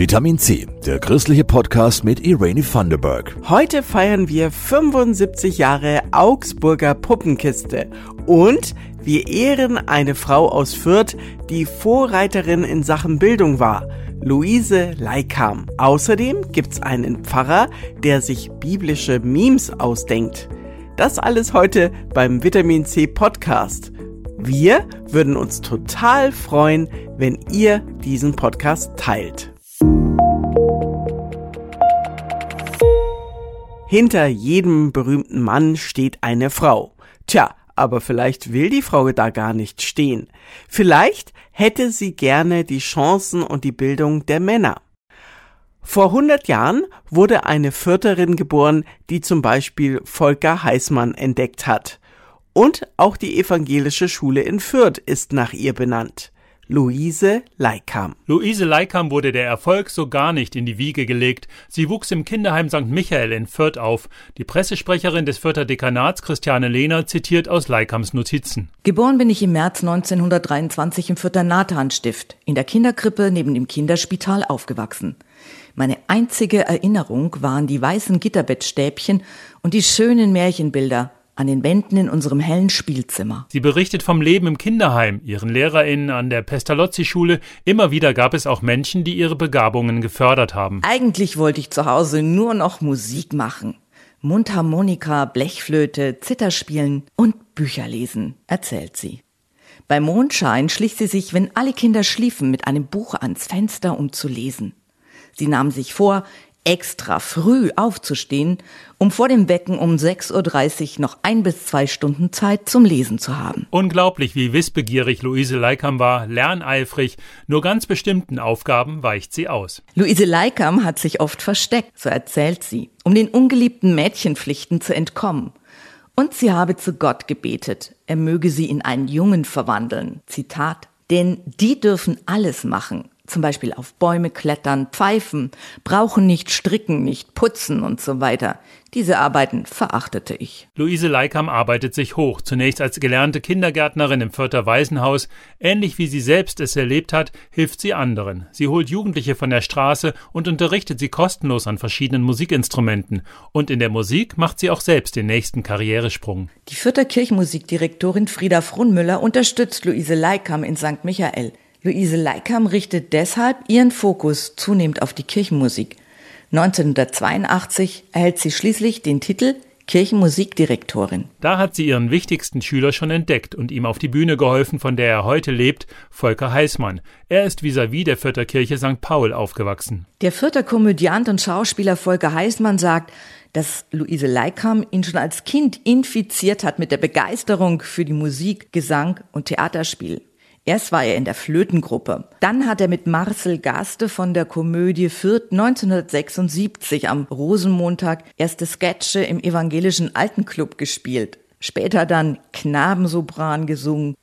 Vitamin C, der christliche Podcast mit Irene Thunderberg. Heute feiern wir 75 Jahre Augsburger Puppenkiste und wir ehren eine Frau aus Fürth, die Vorreiterin in Sachen Bildung war. Luise Leikam. Außerdem gibt's einen Pfarrer, der sich biblische Memes ausdenkt. Das alles heute beim Vitamin C Podcast. Wir würden uns total freuen, wenn ihr diesen Podcast teilt. Hinter jedem berühmten Mann steht eine Frau. Tja, aber vielleicht will die Frau da gar nicht stehen. Vielleicht hätte sie gerne die Chancen und die Bildung der Männer. Vor 100 Jahren wurde eine Fürterin geboren, die zum Beispiel Volker Heißmann entdeckt hat. Und auch die evangelische Schule in Fürth ist nach ihr benannt. Luise Leikam. Luise Leikam wurde der Erfolg so gar nicht in die Wiege gelegt. Sie wuchs im Kinderheim St. Michael in Fürth auf. Die Pressesprecherin des Fürther Dekanats, Christiane Lehner, zitiert aus Leikams Notizen. Geboren bin ich im März 1923 im Fürther Nathanstift, in der Kinderkrippe neben dem Kinderspital aufgewachsen. Meine einzige Erinnerung waren die weißen Gitterbettstäbchen und die schönen Märchenbilder, an den Wänden in unserem hellen Spielzimmer. Sie berichtet vom Leben im Kinderheim, ihren LehrerInnen an der Pestalozzi-Schule. Immer wieder gab es auch Menschen, die ihre Begabungen gefördert haben. Eigentlich wollte ich zu Hause nur noch Musik machen. Mundharmonika, Blechflöte, Zitterspielen und Bücher lesen, erzählt sie. Bei Mondschein schlich sie sich, wenn alle Kinder schliefen, mit einem Buch ans Fenster, um zu lesen. Sie nahm sich vor, extra früh aufzustehen, um vor dem Wecken um 6.30 Uhr noch ein bis zwei Stunden Zeit zum Lesen zu haben. Unglaublich, wie wissbegierig Luise Leikam war, lerneifrig, nur ganz bestimmten Aufgaben weicht sie aus. Luise Leikam hat sich oft versteckt, so erzählt sie, um den ungeliebten Mädchenpflichten zu entkommen. Und sie habe zu Gott gebetet, er möge sie in einen Jungen verwandeln. Zitat. Denn die dürfen alles machen, zum Beispiel auf Bäume klettern, pfeifen, brauchen nicht stricken, nicht putzen und so weiter. Diese Arbeiten verachtete ich. Luise Leikam arbeitet sich hoch, zunächst als gelernte Kindergärtnerin im Fürther Waisenhaus. Ähnlich wie sie selbst es erlebt hat, hilft sie anderen. Sie holt Jugendliche von der Straße und unterrichtet sie kostenlos an verschiedenen Musikinstrumenten. Und in der Musik macht sie auch selbst den nächsten Karrieresprung. Die Fürther Kirchenmusikdirektorin Frieda Frunmüller unterstützt Luise Leikam in St. Michael. Luise Leikam richtet deshalb ihren Fokus zunehmend auf die Kirchenmusik. 1982 erhält sie schließlich den Titel Kirchenmusikdirektorin. Da hat sie ihren wichtigsten Schüler schon entdeckt und ihm auf die Bühne geholfen, von der er heute lebt, Volker Heißmann. Er ist vis-à-vis -vis der Fürther Kirche St. Paul aufgewachsen. Der Fürther Komödiant und Schauspieler Volker Heißmann sagt, dass Luise Leikam ihn schon als Kind infiziert hat mit der Begeisterung für die Musik, Gesang und Theaterspiel. Erst war er in der Flötengruppe. Dann hat er mit Marcel Gaste von der Komödie Fürth 1976 am Rosenmontag erste Sketche im evangelischen Altenclub gespielt. Später dann Knabensopran gesungen.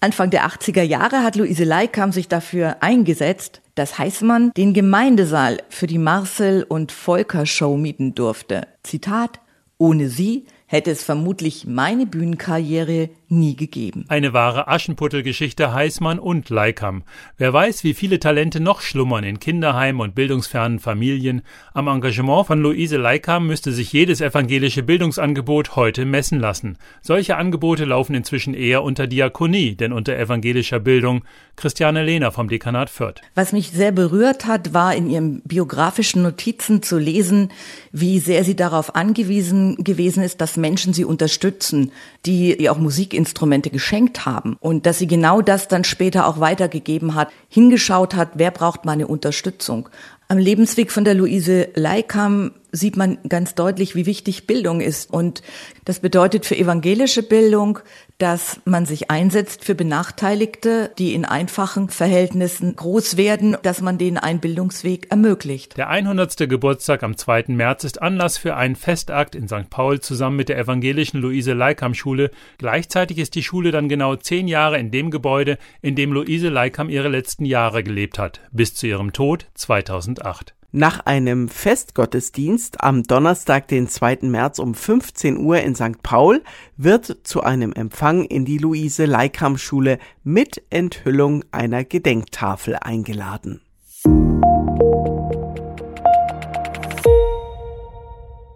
Anfang der 80er Jahre hat Luise Leikam sich dafür eingesetzt, dass Heißmann den Gemeindesaal für die Marcel und Volker Show mieten durfte. Zitat, ohne sie hätte es vermutlich meine Bühnenkarriere nie gegeben. Eine wahre Aschenputtelgeschichte Heißmann und Leikam. Wer weiß, wie viele Talente noch schlummern in Kinderheimen und bildungsfernen Familien. Am Engagement von Luise Leikam müsste sich jedes evangelische Bildungsangebot heute messen lassen. Solche Angebote laufen inzwischen eher unter Diakonie, denn unter evangelischer Bildung. Christiane Lehner vom Dekanat Fürth. Was mich sehr berührt hat, war in ihren biografischen Notizen zu lesen, wie sehr sie darauf angewiesen gewesen ist, dass Menschen sie unterstützen, die ihr auch Musikinstrumente geschenkt haben und dass sie genau das dann später auch weitergegeben hat, hingeschaut hat, wer braucht meine Unterstützung. Am Lebensweg von der Luise Leikam sieht man ganz deutlich, wie wichtig Bildung ist. Und das bedeutet für evangelische Bildung, dass man sich einsetzt für Benachteiligte, die in einfachen Verhältnissen groß werden, dass man denen einen Bildungsweg ermöglicht. Der 100. Geburtstag am 2. März ist Anlass für einen Festakt in St. Paul zusammen mit der evangelischen Luise Leikam Schule. Gleichzeitig ist die Schule dann genau zehn Jahre in dem Gebäude, in dem Luise Leikam ihre letzten Jahre gelebt hat, bis zu ihrem Tod 2008. Nach einem Festgottesdienst am Donnerstag, den 2. März um 15 Uhr in St. Paul wird zu einem Empfang in die Luise Leikam Schule mit Enthüllung einer Gedenktafel eingeladen.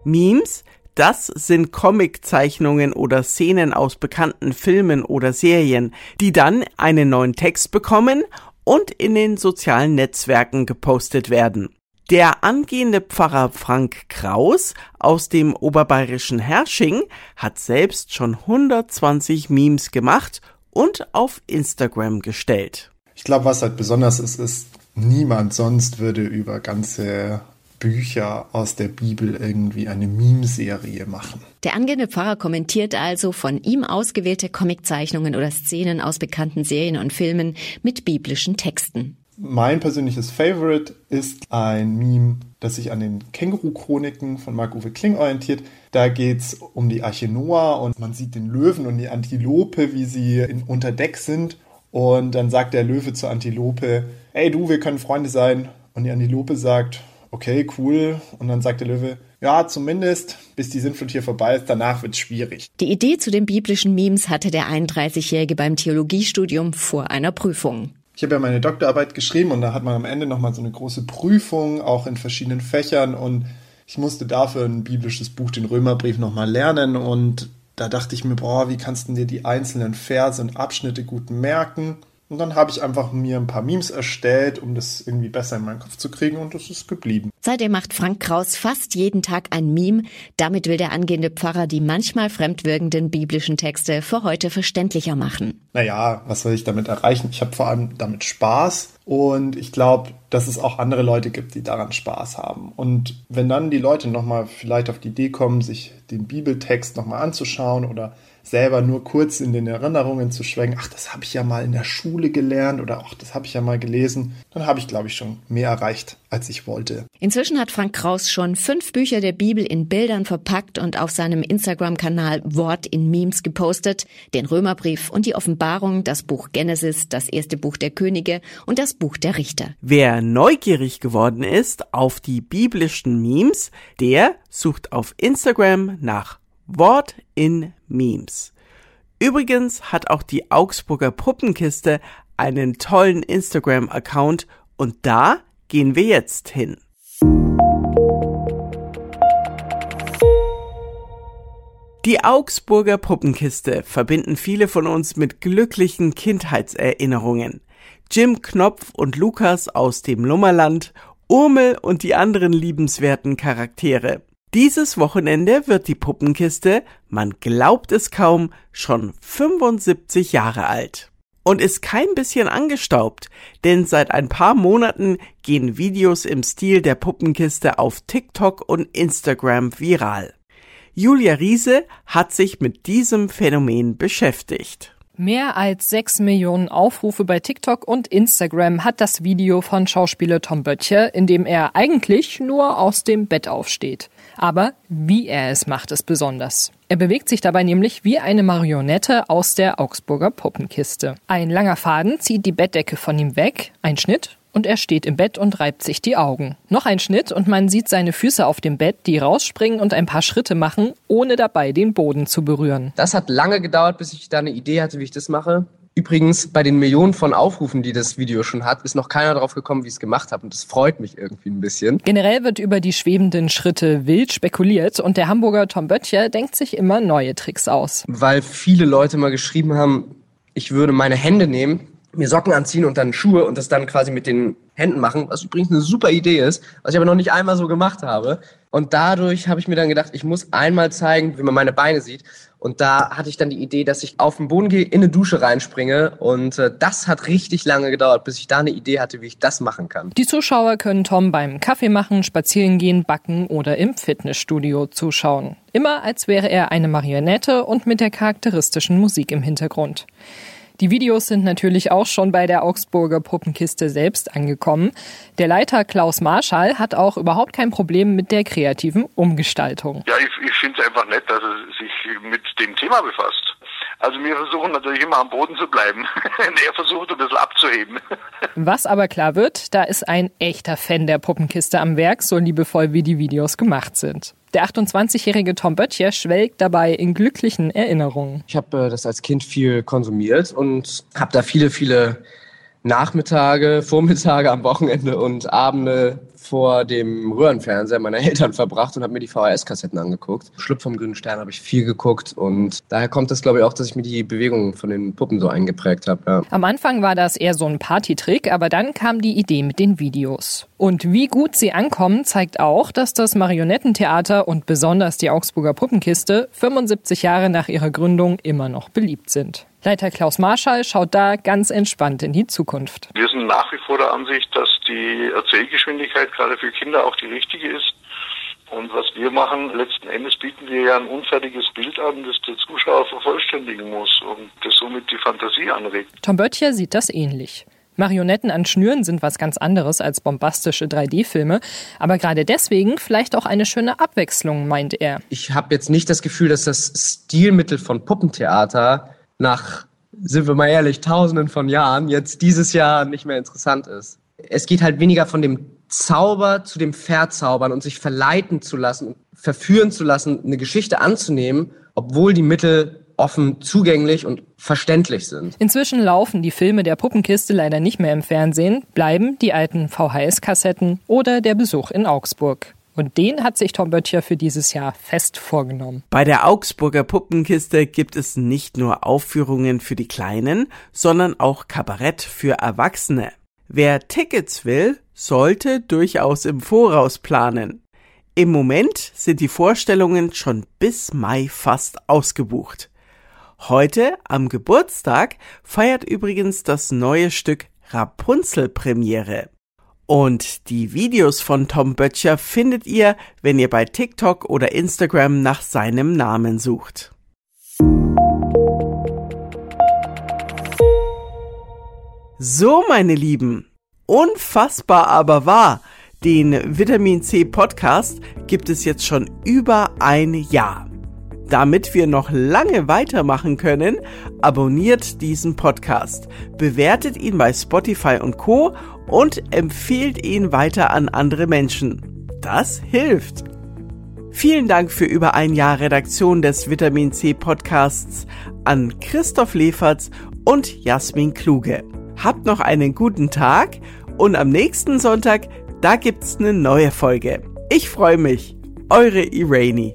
Memes, das sind Comiczeichnungen oder Szenen aus bekannten Filmen oder Serien, die dann einen neuen Text bekommen und in den sozialen Netzwerken gepostet werden. Der angehende Pfarrer Frank Kraus aus dem oberbayerischen Hersching hat selbst schon 120 Memes gemacht und auf Instagram gestellt. Ich glaube, was halt besonders ist, ist, niemand sonst würde über ganze Bücher aus der Bibel irgendwie eine Meme-Serie machen. Der angehende Pfarrer kommentiert also von ihm ausgewählte Comiczeichnungen oder Szenen aus bekannten Serien und Filmen mit biblischen Texten. Mein persönliches Favorite ist ein Meme, das sich an den Känguru-Chroniken von Marc-Uwe Kling orientiert. Da geht es um die Arche Noah und man sieht den Löwen und die Antilope, wie sie in, unter Deck sind. Und dann sagt der Löwe zur Antilope, ey du, wir können Freunde sein. Und die Antilope sagt, okay, cool. Und dann sagt der Löwe, ja, zumindest, bis die Sintflut hier vorbei ist, danach wird's schwierig. Die Idee zu den biblischen Memes hatte der 31-Jährige beim Theologiestudium vor einer Prüfung. Ich habe ja meine Doktorarbeit geschrieben und da hat man am Ende nochmal so eine große Prüfung, auch in verschiedenen Fächern und ich musste dafür ein biblisches Buch, den Römerbrief, nochmal lernen und da dachte ich mir, boah, wie kannst du dir die einzelnen Verse und Abschnitte gut merken? Und dann habe ich einfach mir ein paar Memes erstellt, um das irgendwie besser in meinen Kopf zu kriegen und das ist geblieben. Seitdem macht Frank Kraus fast jeden Tag ein Meme. Damit will der angehende Pfarrer die manchmal fremdwirkenden biblischen Texte für heute verständlicher machen. Naja, was soll ich damit erreichen? Ich habe vor allem damit Spaß und ich glaube, dass es auch andere Leute gibt, die daran Spaß haben. Und wenn dann die Leute nochmal vielleicht auf die Idee kommen, sich den Bibeltext nochmal anzuschauen oder selber nur kurz in den Erinnerungen zu schwenken, ach, das habe ich ja mal in der Schule gelernt oder ach, das habe ich ja mal gelesen, dann habe ich, glaube ich, schon mehr erreicht, als ich wollte. Inzwischen hat Frank Kraus schon fünf Bücher der Bibel in Bildern verpackt und auf seinem Instagram-Kanal Wort in Memes gepostet, den Römerbrief und die Offenbarung, das Buch Genesis, das erste Buch der Könige und das Buch der Richter. Wer neugierig geworden ist auf die biblischen Memes, der sucht auf Instagram nach Wort in Memes. Übrigens hat auch die Augsburger Puppenkiste einen tollen Instagram-Account und da gehen wir jetzt hin. Die Augsburger Puppenkiste verbinden viele von uns mit glücklichen Kindheitserinnerungen. Jim Knopf und Lukas aus dem Lummerland, Urmel und die anderen liebenswerten Charaktere. Dieses Wochenende wird die Puppenkiste, man glaubt es kaum, schon 75 Jahre alt. Und ist kein bisschen angestaubt, denn seit ein paar Monaten gehen Videos im Stil der Puppenkiste auf TikTok und Instagram viral. Julia Riese hat sich mit diesem Phänomen beschäftigt. Mehr als sechs Millionen Aufrufe bei TikTok und Instagram hat das Video von Schauspieler Tom Böttcher, in dem er eigentlich nur aus dem Bett aufsteht. Aber wie er es macht, ist besonders. Er bewegt sich dabei nämlich wie eine Marionette aus der Augsburger Puppenkiste. Ein langer Faden zieht die Bettdecke von ihm weg, ein Schnitt und er steht im Bett und reibt sich die Augen. Noch ein Schnitt und man sieht seine Füße auf dem Bett, die rausspringen und ein paar Schritte machen, ohne dabei den Boden zu berühren. Das hat lange gedauert, bis ich da eine Idee hatte, wie ich das mache. Übrigens, bei den Millionen von Aufrufen, die das Video schon hat, ist noch keiner drauf gekommen, wie ich es gemacht habe. Und das freut mich irgendwie ein bisschen. Generell wird über die schwebenden Schritte wild spekuliert und der Hamburger Tom Böttcher denkt sich immer neue Tricks aus. Weil viele Leute mal geschrieben haben, ich würde meine Hände nehmen, mir Socken anziehen und dann Schuhe und das dann quasi mit den Händen machen, was übrigens eine super Idee ist, was ich aber noch nicht einmal so gemacht habe. Und dadurch habe ich mir dann gedacht, ich muss einmal zeigen, wie man meine Beine sieht. Und da hatte ich dann die Idee, dass ich auf den Boden gehe, in eine Dusche reinspringe. Und äh, das hat richtig lange gedauert, bis ich da eine Idee hatte, wie ich das machen kann. Die Zuschauer können Tom beim Kaffee machen, spazieren gehen, backen oder im Fitnessstudio zuschauen. Immer als wäre er eine Marionette und mit der charakteristischen Musik im Hintergrund. Die Videos sind natürlich auch schon bei der Augsburger Puppenkiste selbst angekommen. Der Leiter Klaus Marschall hat auch überhaupt kein Problem mit der kreativen Umgestaltung. Ja, ich, ich finde es einfach nett, dass er sich mit dem Thema befasst. Also wir versuchen natürlich immer am Boden zu bleiben. er versucht ein bisschen abzuheben. Was aber klar wird, da ist ein echter Fan der Puppenkiste am Werk, so liebevoll wie die Videos gemacht sind. Der 28-jährige Tom Böttcher schwelgt dabei in glücklichen Erinnerungen. Ich habe äh, das als Kind viel konsumiert und habe da viele, viele Nachmittage, Vormittage am Wochenende und Abende vor dem Röhrenfernseher meiner Eltern verbracht und habe mir die VHS-Kassetten angeguckt. Schlüpf vom Grünen Stern habe ich viel geguckt und daher kommt es, glaube ich, auch, dass ich mir die Bewegung von den Puppen so eingeprägt habe. Ja. Am Anfang war das eher so ein Partytrick, aber dann kam die Idee mit den Videos. Und wie gut sie ankommen, zeigt auch, dass das Marionettentheater und besonders die Augsburger Puppenkiste 75 Jahre nach ihrer Gründung immer noch beliebt sind. Leiter Klaus Marschall schaut da ganz entspannt in die Zukunft. Wir nach wie vor der Ansicht, dass die Erzählgeschwindigkeit gerade für Kinder auch die richtige ist. Und was wir machen, letzten Endes bieten wir ja ein unfertiges Bild an, das der Zuschauer vervollständigen muss und das somit die Fantasie anregt. Tom Böttcher sieht das ähnlich. Marionetten an Schnüren sind was ganz anderes als bombastische 3D-Filme, aber gerade deswegen vielleicht auch eine schöne Abwechslung, meint er. Ich habe jetzt nicht das Gefühl, dass das Stilmittel von Puppentheater nach, sind wir mal ehrlich, tausenden von Jahren jetzt dieses Jahr nicht mehr interessant ist. Es geht halt weniger von dem Zauber zu dem Verzaubern und sich verleiten zu lassen, verführen zu lassen, eine Geschichte anzunehmen, obwohl die Mittel offen zugänglich und verständlich sind. Inzwischen laufen die Filme der Puppenkiste leider nicht mehr im Fernsehen, bleiben die alten VHS-Kassetten oder der Besuch in Augsburg. Und den hat sich Tom Böttcher für dieses Jahr fest vorgenommen. Bei der Augsburger Puppenkiste gibt es nicht nur Aufführungen für die Kleinen, sondern auch Kabarett für Erwachsene. Wer Tickets will, sollte durchaus im Voraus planen. Im Moment sind die Vorstellungen schon bis Mai fast ausgebucht. Heute, am Geburtstag, feiert übrigens das neue Stück Rapunzel Premiere. Und die Videos von Tom Böttcher findet ihr, wenn ihr bei TikTok oder Instagram nach seinem Namen sucht. So, meine Lieben, unfassbar aber wahr, den Vitamin C Podcast gibt es jetzt schon über ein Jahr. Damit wir noch lange weitermachen können, abonniert diesen Podcast, bewertet ihn bei Spotify und Co und empfehlt ihn weiter an andere Menschen. Das hilft. Vielen Dank für über ein Jahr Redaktion des Vitamin C Podcasts an Christoph Leferz und Jasmin Kluge. Habt noch einen guten Tag und am nächsten Sonntag, da gibt's eine neue Folge. Ich freue mich. Eure Irani.